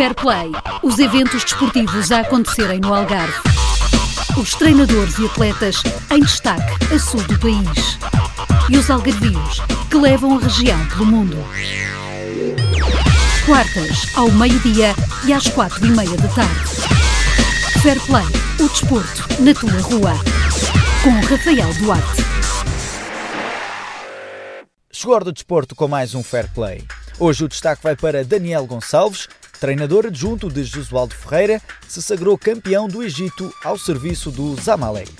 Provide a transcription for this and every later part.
Fair Play, os eventos desportivos a acontecerem no Algarve. Os treinadores e atletas em destaque a sul do país. E os algarvios que levam a região pelo mundo. Quartas, ao meio-dia e às quatro e meia da tarde. Fair Play, o desporto na tua rua. Com Rafael Duarte. Chegou do desporto com mais um Fair Play. Hoje o destaque vai para Daniel Gonçalves, treinador adjunto de Josualdo Ferreira, se sagrou campeão do Egito ao serviço do Zamalek.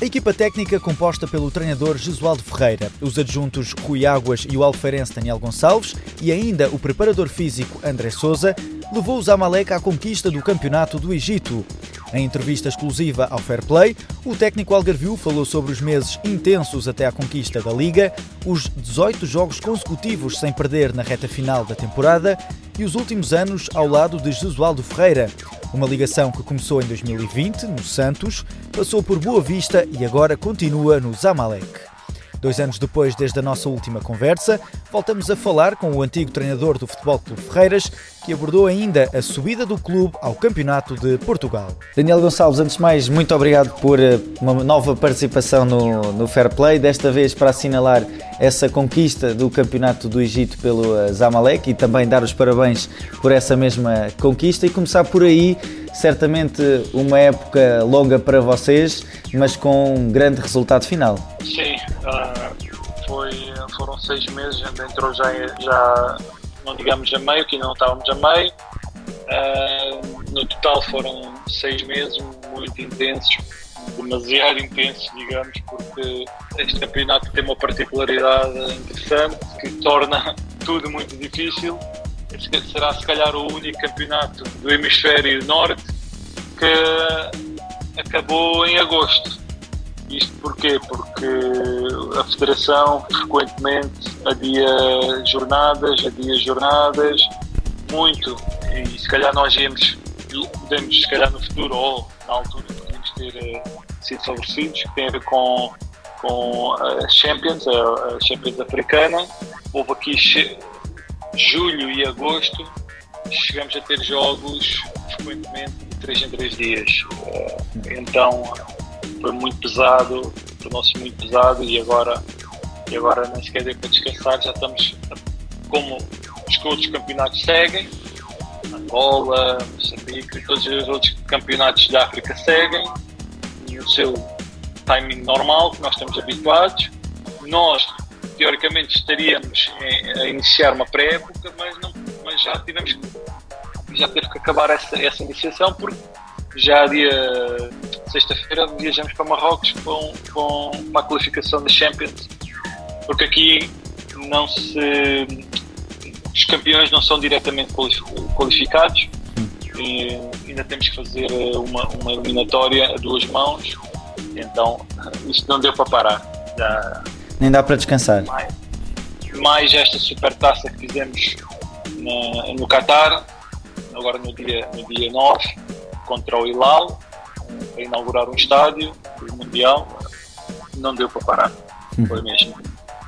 A equipa técnica composta pelo treinador Jesualdo Ferreira, os adjuntos Rui Águas e o alfeirense Daniel Gonçalves e ainda o preparador físico André Souza levou o Zamalek à conquista do campeonato do Egito. Em entrevista exclusiva ao Fair Play, o técnico Algarvio falou sobre os meses intensos até à conquista da Liga, os 18 jogos consecutivos sem perder na reta final da temporada e os últimos anos ao lado de Jesualdo Ferreira. Uma ligação que começou em 2020, no Santos, passou por Boa Vista e agora continua no Zamalek. Dois anos depois, desde a nossa última conversa, voltamos a falar com o antigo treinador do Futebol Clube Ferreiras, que abordou ainda a subida do clube ao Campeonato de Portugal. Daniel Gonçalves, antes de mais, muito obrigado por eh, uma nova participação no, no Fair Play, desta vez para assinalar essa conquista do Campeonato do Egito pelo eh, Zamalek e também dar os parabéns por essa mesma conquista e começar por aí certamente uma época longa para vocês, mas com um grande resultado final. Sim, seis meses, entrou já, já, não digamos a meio, que não estávamos a meio. Uh, no total foram seis meses muito intensos, demasiado intensos, digamos, porque este campeonato tem uma particularidade interessante que torna tudo muito difícil será se calhar o único campeonato do hemisfério norte que acabou em agosto. Isto porquê? Porque a Federação frequentemente adia jornadas, adia jornadas, muito, e se calhar nós íamos, podemos, se calhar no futuro ou na altura, podemos ter uh, sido favorecidos, que tem a ver com, com a Champions, a, a Champions africana. Houve aqui julho e agosto, chegamos a ter jogos frequentemente de 3 em 3 dias. Eh, então foi muito pesado, tornou-se muito pesado e agora, e agora nem sequer deu para descansar, já estamos como os outros campeonatos seguem, Angola, Moçambique, todos os outros campeonatos da África seguem e o seu timing normal que nós estamos habituados. Nós teoricamente estaríamos a iniciar uma pré-época, mas, mas já tivemos já teve que acabar essa, essa iniciação porque já dia sexta-feira viajamos para Marrocos com, com, para a qualificação da Champions porque aqui não se os campeões não são diretamente qualificados. E ainda temos que fazer uma, uma eliminatória a duas mãos. Então isto não deu para parar. Já, nem dá para descansar. Mais, mais esta super taça que fizemos na, no Qatar, agora no dia, no dia 9, contra o Hilal, para inaugurar um estádio do Mundial, não deu para parar. Hum. Foi mesmo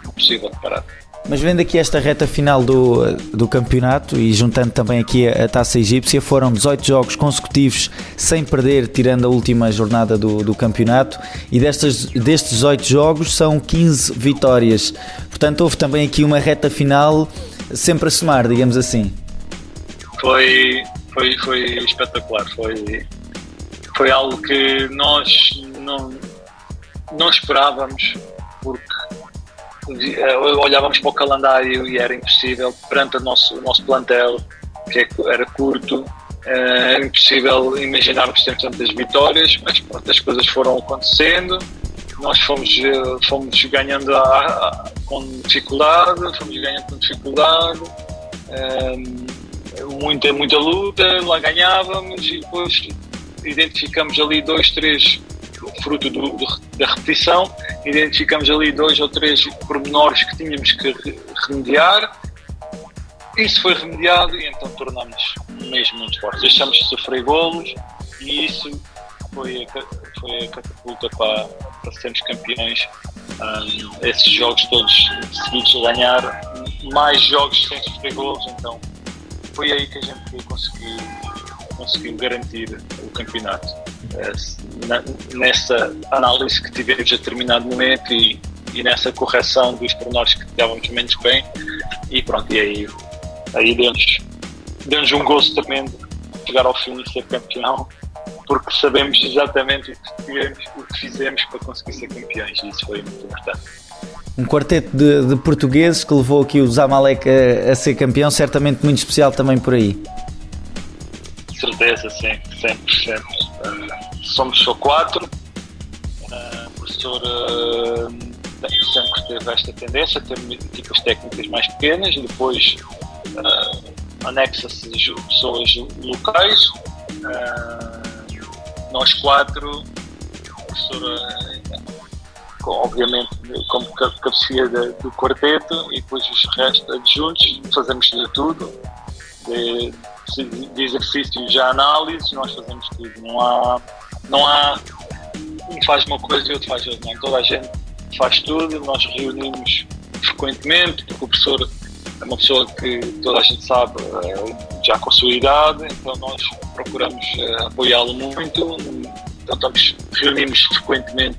impossível de parar. Mas vendo aqui esta reta final do, do campeonato e juntando também aqui a, a, taça egípcia, foram 18 jogos consecutivos sem perder, tirando a última jornada do, do campeonato, e destas, destes 18 jogos são 15 vitórias. Portanto, houve também aqui uma reta final sempre a somar, digamos assim. Foi, foi, foi espetacular, foi, foi algo que nós não, não esperávamos, porque eh, olhávamos para o calendário e era impossível perante o nosso, o nosso plantel, que é era curto, eh, era impossível imaginarmos ter tantas vitórias, mas pronto, as coisas foram acontecendo, nós fomos, eh, fomos ganhando a, a, com dificuldade, fomos ganhando com dificuldade, muita, muita luta, lá ganhávamos e depois identificamos ali dois, três fruto do, do, da repetição, identificamos ali dois ou três pormenores que tínhamos que remediar. Isso foi remediado e então tornámos mesmo muito fortes. Deixamos de sofrer golos e isso foi a, foi a catapulta para, para sermos campeões um, esses jogos todos seguidos a ganhar, mais jogos sem sofrer gols, então foi aí que a gente conseguiu, conseguiu garantir o campeonato. Uh, nessa análise que tivemos a determinado momento e, e nessa correção dos pormenores que estávamos menos bem, e pronto, e aí, aí deu-nos deu um também de chegar ao fim e ser campeão porque sabemos exatamente o que, fizemos, o que fizemos para conseguir ser campeões e isso foi muito importante. Um quarteto de, de portugueses que levou aqui o Zamalek a, a, ser campeão, certamente muito especial também por aí. Sempre, sempre. Uh, somos só quatro. Uh, o professor uh, sempre teve esta tendência a ter equipas técnicas mais pequenas depois uh, anexa-se pessoas locais. Uh, nós quatro, professora, obviamente, como cabeceia do quarteto, e depois os restos adjuntos, fazemos de tudo, de, de exercícios de análise, nós fazemos tudo. Não há, não há um faz uma coisa e outro faz outra. Não. Toda a gente faz tudo, nós reunimos frequentemente, porque o professor é uma pessoa que toda a gente sabe eh, já com a sua idade, então nós procuramos uh, apoiá-lo muito, então estamos, reunimos frequentemente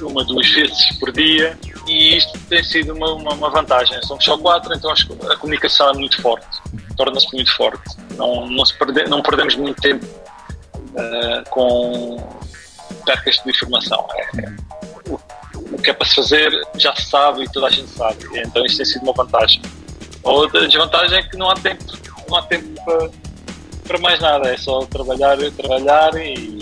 uma, duas vezes por dia e isto tem sido uma, uma, uma vantagem. Somos só quatro, então a comunicação é muito forte, torna-se muito forte. Não, não, perde, não perdemos muito tempo uh, com percas de informação. É, o, o que é para se fazer já se sabe e toda a gente sabe, então isso tem sido uma vantagem. A outra desvantagem é que não há tempo, não há tempo para para mais nada, é só trabalhar, trabalhar e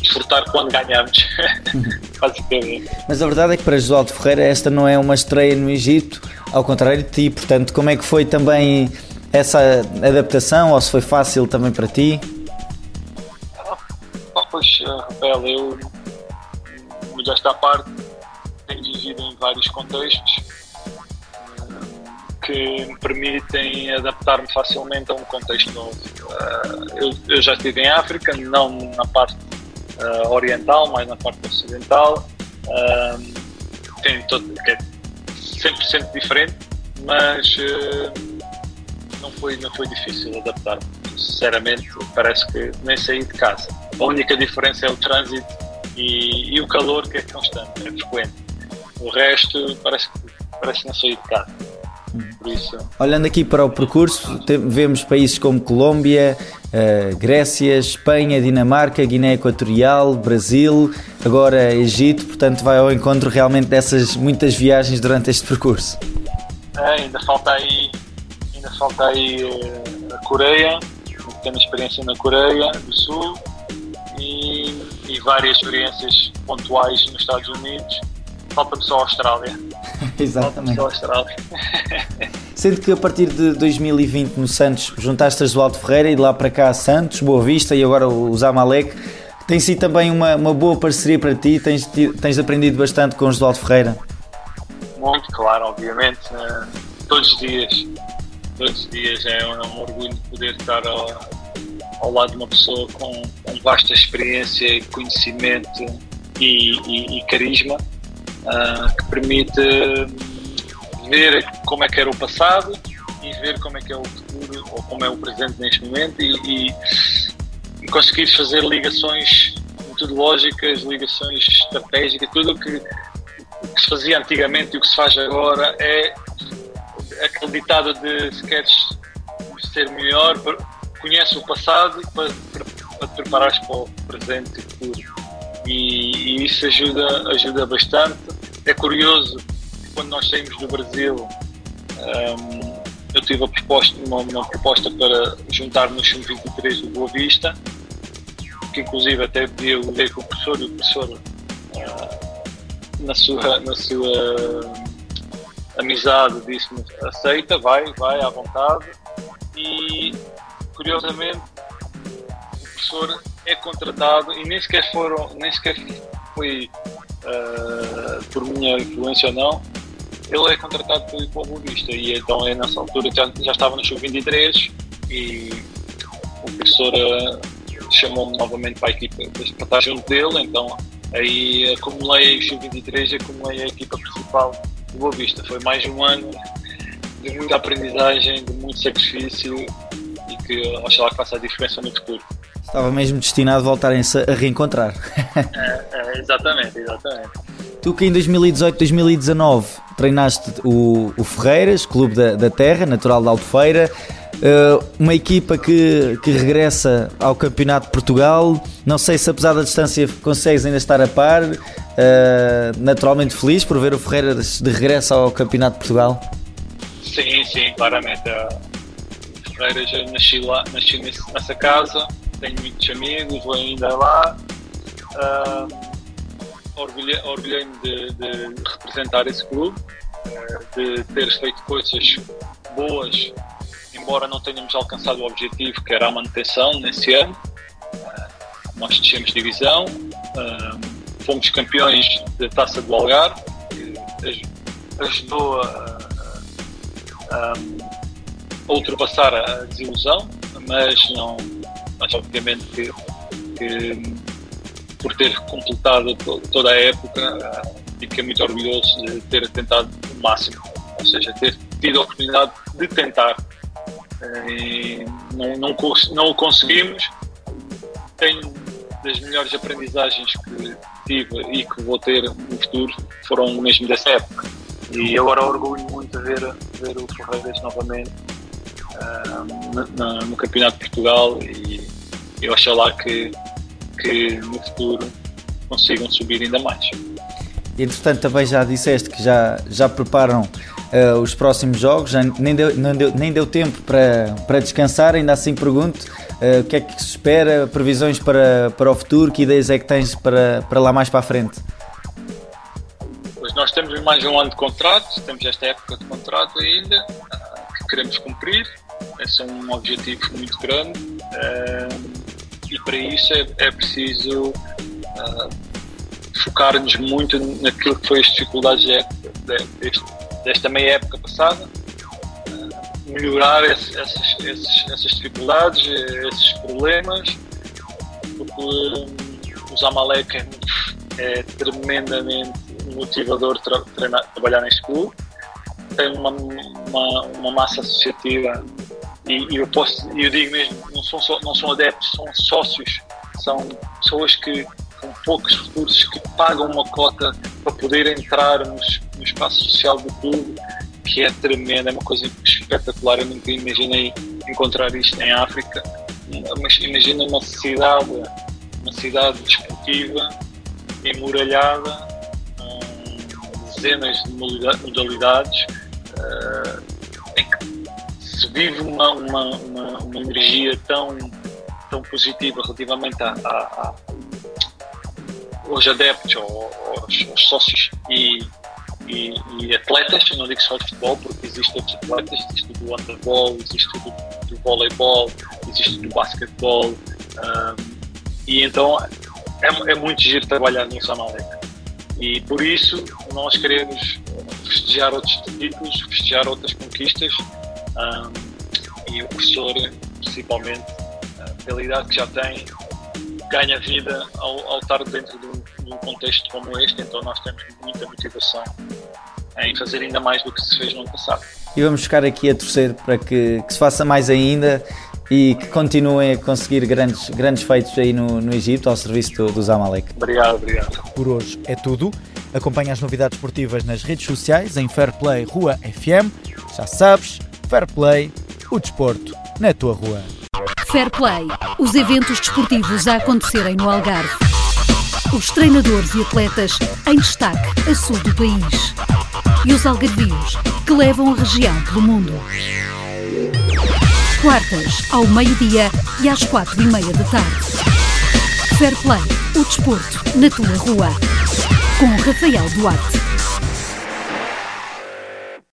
desfrutar quando basicamente. Mas a verdade é que para Josualdo Ferreira esta não é uma estreia no Egito, ao contrário de ti, portanto, como é que foi também essa adaptação, ou se foi fácil também para ti? Ah, pois, Rafael, eu, já está à parte, tenho vivido em vários contextos, que me permitem adaptar-me facilmente a um contexto novo. Uh, eu, já estive em África, não na parte oriental, mas na parte ocidental. Tem todo, é 100% diferente, mas não, foi, não foi difícil adaptar-me. Sinceramente, parece que nem saí de casa. A única diferença é o trânsito e, e o calor que é constante, é frequente. O resto parece, parece que não saí de casa. Isso. Olhando aqui para o percurso, vemos países como Colômbia, uh, Grécia, Espanha, Dinamarca, Guiné Equatorial, Brasil, agora Egito, portanto vai ao encontro realmente dessas muitas viagens durante este percurso. É, ainda falta aí, ainda falta aí uh, a Coreia, tenho experiência na Coreia do Sul e, e várias experiências pontuais nos Estados Unidos falta só a Austrália. Exatamente. Só a Austrália. Sendo que a partir de 2020 no Santos juntaste a Josualdo Ferreira e de lá para cá Santos, Boa Vista e agora o Zamalek, tem sido também uma, uma boa parceria para ti? Tens, tens aprendido bastante com o Josualdo Ferreira? Muito, claro, obviamente. Uh, todos os dias. Todos os dias é um, é um orgulho poder estar ao, ao lado de uma pessoa com, com vasta experiência, conhecimento e, e, e carisma uh, que permite ver como é que era o passado e ver como é que é o futuro ou como é o presente neste momento e, e, e conseguir fazer ligações metodológicas, ligações estratégicas, tudo o que, que se fazia antigamente e o que se faz agora é aquele ditado de se queres ser melhor, conhece o passado para, para, te preparares para o presente e futuro. E, e, isso ajuda, ajuda bastante. É curioso quando nós saímos do Brasil, um, eu tive proposta, uma, uma proposta para juntar no Chum 23 do Boa Vista, que inclusive até eu levei com o professor e o professor uh, na sua, na sua amizade disse-me aceita, vai, vai à vontade. E curiosamente o professor é contratado e nem sequer foram, nem sequer foi uh, por minha influência ou não, ele é contratado pelo Vista e então é nessa altura já, já estava no Sub-23 e o professor uh, chamou-me novamente para a equipa para estar junto dele, então aí acumulei o Sub-23 acumulei a equipa principal Boa Vista. Foi mais um ano de muita aprendizagem, de muito sacrifício e que oxalá que faça a diferença no futuro. Estava mesmo destinado a voltarem-se a reencontrar. é, é, exatamente, exatamente. Tu que em 2018, 2019 treinaste o, o Ferreiras, clube da, da Terra, natural de Albufeira, uh, uma equipa que, que regressa ao Campeonato de Portugal. Não sei se apesar da distância consegues ainda estar a par. Uh, naturalmente feliz por ver o Ferreiras de regresso ao Campeonato de Portugal. Sim, sim, claramente. O Ferreiras nasci lá, nasci nessa casa, tenho muitos amigos, vou ainda lá. Uh, orgulhei-me de, de, representar esse clube, eh, de ter feito coisas boas, embora não tenhamos alcançado o objetivo que era a manutenção nesse ano. Eh, nós descemos divisão, eh, fomos campeões da Taça do Algarve, que ajudou a, a, a ultrapassar a desilusão, mas não, mas obviamente que, que por ter completado toda a época e fiquei muito orgulhoso de ter tentado o máximo, ou seja, ter tido a oportunidade de tentar. E não, não, não o conseguimos. Tenho das melhores aprendizagens que tive e que vou ter no futuro foram mesmo dessa época. E agora orgulho muito de ver, ver o Ferreiras novamente uh, no Campeonato de Portugal e eu acho lá que que no futuro consigam subir ainda mais. Entretanto, também já disseste que já, já preparam uh, os próximos jogos, já nem deu, nem deu, nem deu tempo para, para descansar, ainda assim pergunto uh, o que é que se espera, previsões para, para o futuro, que ideias é que tens para, para lá mais para a frente? Pois nós temos mais um ano de contrato, temos esta época de contrato ainda, uh, que queremos cumprir, esse é um objetivo muito grande e para isso é, é preciso focar-nos muito naquilo que foi as dificuldades deste, desta meia época passada, melhorar esse, essas, esses, essas dificuldades, esses problemas, porque um, o Zamalek é, é tremendamente motivador tra treinar, trabalhar neste clube, tem uma, uma, uma massa associativa e, e eu posso, eu digo mesmo, não são, só, não são adeptos, são sócios, são pessoas que com poucos recursos que pagam uma cota para poder entrar no, no espaço social do clube, que é tremendo, é uma coisa espetacular. Eu nunca imaginei encontrar isto em África, mas imagina uma cidade, uma cidade desportiva, emuralhada, com dezenas de modalidades, uh, em que se vive uma, uma, uma, uma, energia tão, tão positiva relativamente a, a, a aos adeptos, aos, aos sócios e, e, e, atletas, eu não digo só de futebol, porque existe outros atletas, existe do handball, existe do, do voleibol, existe do basquetebol, um, e então é, é muito giro trabalhar no Samalek. E por isso nós queremos festejar outros títulos, festejar outras conquistas um, e o professor, principalmente, pela idade que já tem, ganha vida ao, ao estar dentro de um, de um, contexto como este, então nós temos muita motivação em fazer ainda mais do que se fez no ano passado. E vamos ficar aqui a torcer para que, que se faça mais ainda e que continuem a conseguir grandes, grandes feitos aí no, no Egito ao serviço do, do Zamalek. Obrigado, obrigado. Por hoje é tudo. Acompanhe as novidades esportivas nas redes sociais em Fairplay Rua FM. Já sabes, Fair Play, o desporto na tua rua. Fair Play, os eventos desportivos a acontecerem no Algarve. Os treinadores e atletas em destaque a sul do país. E os algarvios que levam a região pelo mundo. Quartas, ao meio-dia e às quatro e meia da tarde. Fair Play, o desporto na tua rua. Com Rafael Duarte.